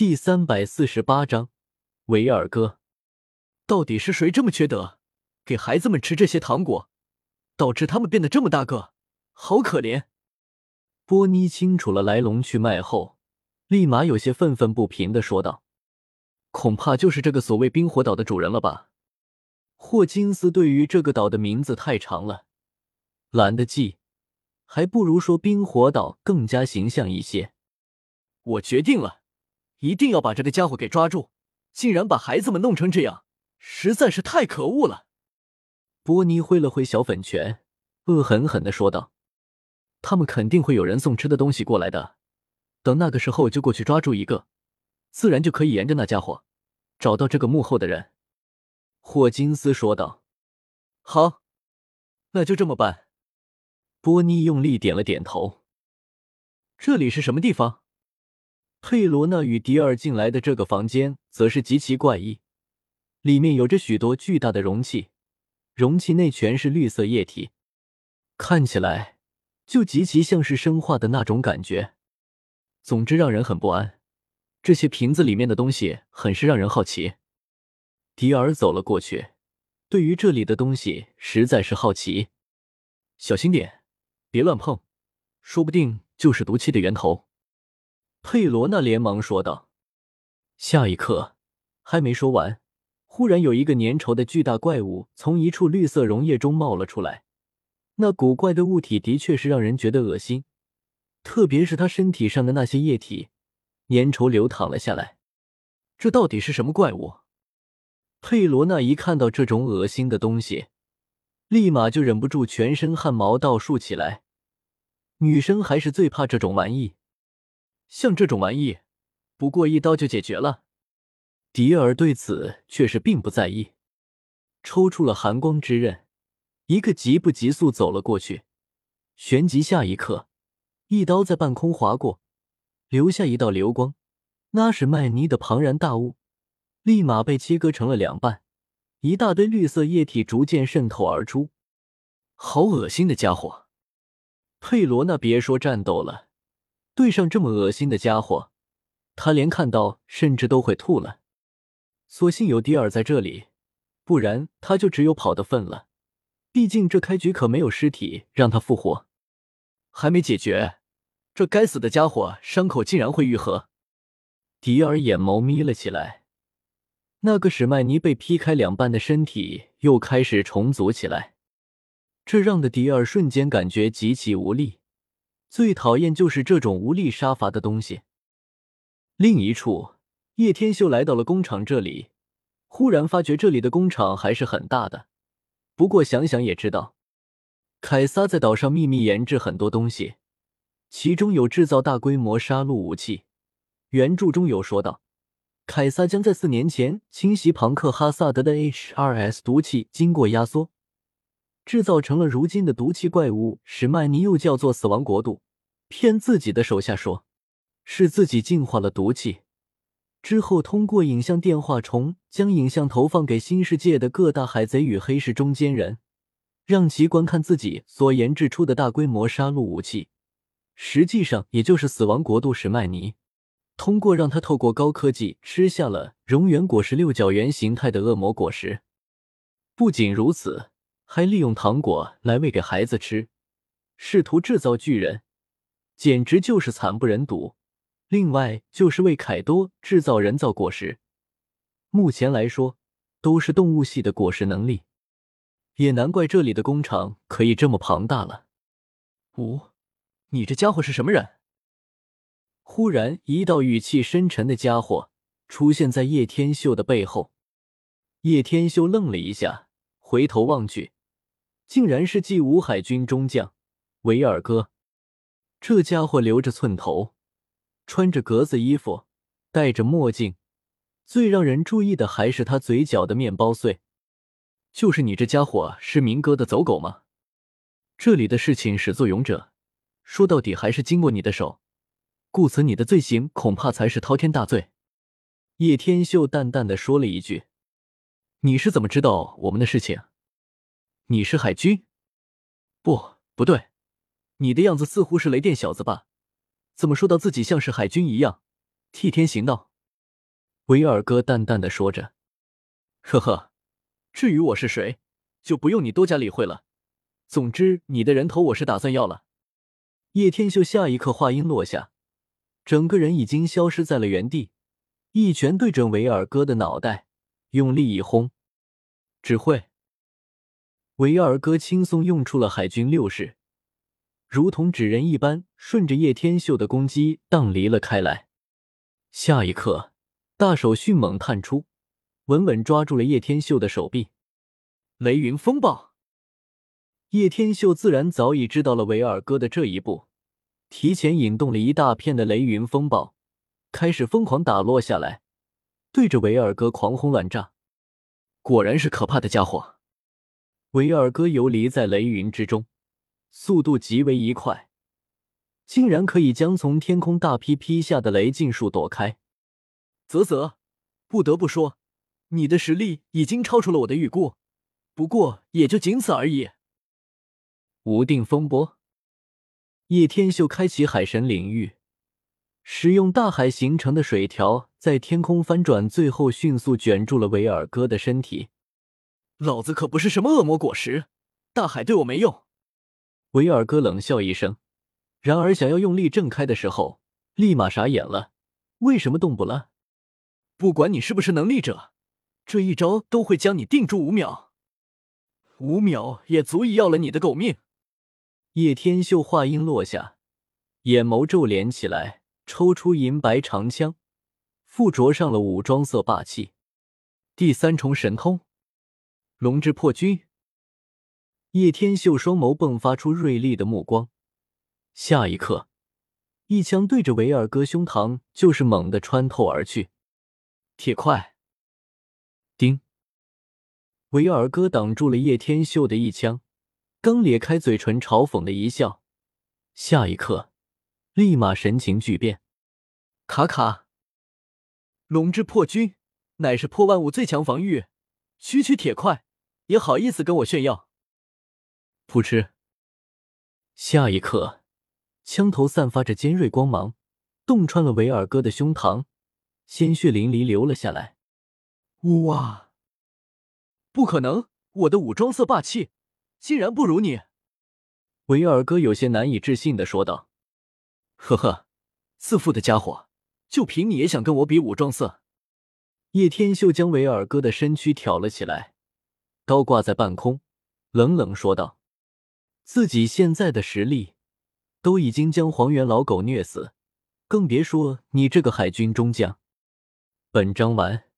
第三百四十八章，维尔哥，到底是谁这么缺德，给孩子们吃这些糖果，导致他们变得这么大个，好可怜。波妮清楚了来龙去脉后，立马有些愤愤不平的说道：“恐怕就是这个所谓冰火岛的主人了吧？”霍金斯对于这个岛的名字太长了，懒得记，还不如说冰火岛更加形象一些。我决定了。一定要把这个家伙给抓住！竟然把孩子们弄成这样，实在是太可恶了。波尼挥了挥小粉拳，恶狠狠的说道：“他们肯定会有人送吃的东西过来的，等那个时候就过去抓住一个，自然就可以沿着那家伙找到这个幕后的人。”霍金斯说道：“好，那就这么办。”波尼用力点了点头。这里是什么地方？佩罗娜与迪尔进来的这个房间则是极其怪异，里面有着许多巨大的容器，容器内全是绿色液体，看起来就极其像是生化的那种感觉。总之让人很不安。这些瓶子里面的东西很是让人好奇。迪尔走了过去，对于这里的东西实在是好奇。小心点，别乱碰，说不定就是毒气的源头。佩罗娜连忙说道。下一刻，还没说完，忽然有一个粘稠的巨大怪物从一处绿色溶液中冒了出来。那古怪的物体的确是让人觉得恶心，特别是他身体上的那些液体，粘稠流淌了下来。这到底是什么怪物？佩罗娜一看到这种恶心的东西，立马就忍不住全身汗毛倒竖起来。女生还是最怕这种玩意。像这种玩意，不过一刀就解决了。迪尔对此却是并不在意，抽出了寒光之刃，一个急不急速走了过去，旋即下一刻，一刀在半空划过，留下一道流光。那是麦尼的庞然大物，立马被切割成了两半，一大堆绿色液体逐渐渗透而出。好恶心的家伙！佩罗娜，别说战斗了。对上这么恶心的家伙，他连看到甚至都会吐了。所幸有迪尔在这里，不然他就只有跑的份了。毕竟这开局可没有尸体让他复活。还没解决，这该死的家伙伤口竟然会愈合。迪尔眼眸眯了起来，那个史麦尼被劈开两半的身体又开始重组起来，这让的迪尔瞬间感觉极其无力。最讨厌就是这种无力杀伐的东西。另一处，叶天秀来到了工厂这里，忽然发觉这里的工厂还是很大的。不过想想也知道，凯撒在岛上秘密研制很多东西，其中有制造大规模杀戮武器。原著中有说到，凯撒将在四年前侵袭庞克哈萨德的 H2S 毒气经过压缩。制造成了如今的毒气怪物史麦尼，又叫做死亡国度。骗自己的手下说，是自己净化了毒气之后，通过影像电话虫将影像投放给新世界的各大海贼与黑市中间人，让其观看自己所研制出的大规模杀戮武器。实际上，也就是死亡国度史麦尼通过让他透过高科技吃下了熔岩果实六角源形态的恶魔果实。不仅如此。还利用糖果来喂给孩子吃，试图制造巨人，简直就是惨不忍睹。另外就是为凯多制造人造果实，目前来说都是动物系的果实能力，也难怪这里的工厂可以这么庞大了。五，你这家伙是什么人？忽然，一道语气深沉的家伙出现在叶天秀的背后。叶天秀愣了一下，回头望去。竟然是继五海军中将维尔哥，这家伙留着寸头，穿着格子衣服，戴着墨镜，最让人注意的还是他嘴角的面包碎。就是你这家伙是明哥的走狗吗？这里的事情始作俑者，说到底还是经过你的手，故此你的罪行恐怕才是滔天大罪。叶天秀淡淡的说了一句：“你是怎么知道我们的事情？”你是海军？不，不对，你的样子似乎是雷电小子吧？怎么说到自己像是海军一样，替天行道？维尔哥淡淡的说着：“呵呵，至于我是谁，就不用你多加理会了。总之，你的人头我是打算要了。”叶天秀下一刻话音落下，整个人已经消失在了原地，一拳对准维尔哥的脑袋，用力一轰。指挥，维尔哥轻松用出了海军六式，如同纸人一般，顺着叶天秀的攻击荡离了开来。下一刻。大手迅猛探出，稳稳抓住了叶天秀的手臂。雷云风暴。叶天秀自然早已知道了维尔哥的这一步，提前引动了一大片的雷云风暴，开始疯狂打落下来，对着维尔哥狂轰乱炸。果然是可怕的家伙！维尔哥游离在雷云之中，速度极为一快，竟然可以将从天空大劈劈下的雷尽数躲开。啧啧，不得不说，你的实力已经超出了我的预估，不过也就仅此而已。无定风波，叶天秀开启海神领域，使用大海形成的水条在天空翻转，最后迅速卷住了维尔哥的身体。老子可不是什么恶魔果实，大海对我没用。维尔哥冷笑一声，然而想要用力挣开的时候，立马傻眼了，为什么动不了？不管你是不是能力者，这一招都会将你定住五秒，五秒也足以要了你的狗命。叶天秀话音落下，眼眸皱连起来，抽出银白长枪，附着上了武装色霸气。第三重神通，龙之破军。叶天秀双眸迸发出锐利的目光，下一刻，一枪对着维尔哥胸膛就是猛地穿透而去。铁块，叮！维尔哥挡住了叶天秀的一枪，刚咧开嘴唇嘲讽的一笑，下一刻，立马神情巨变。卡卡，龙之破军乃是破万物最强防御，区区铁块也好意思跟我炫耀？噗嗤！下一刻，枪头散发着尖锐光芒，洞穿了维尔哥的胸膛。鲜血淋漓流了下来。哇！不可能，我的武装色霸气竟然不如你！维尔哥有些难以置信的说道。呵呵，自负的家伙，就凭你也想跟我比武装色？叶天秀将维尔哥的身躯挑了起来，高挂在半空，冷冷说道：“自己现在的实力，都已经将黄猿老狗虐死，更别说你这个海军中将。”本章完。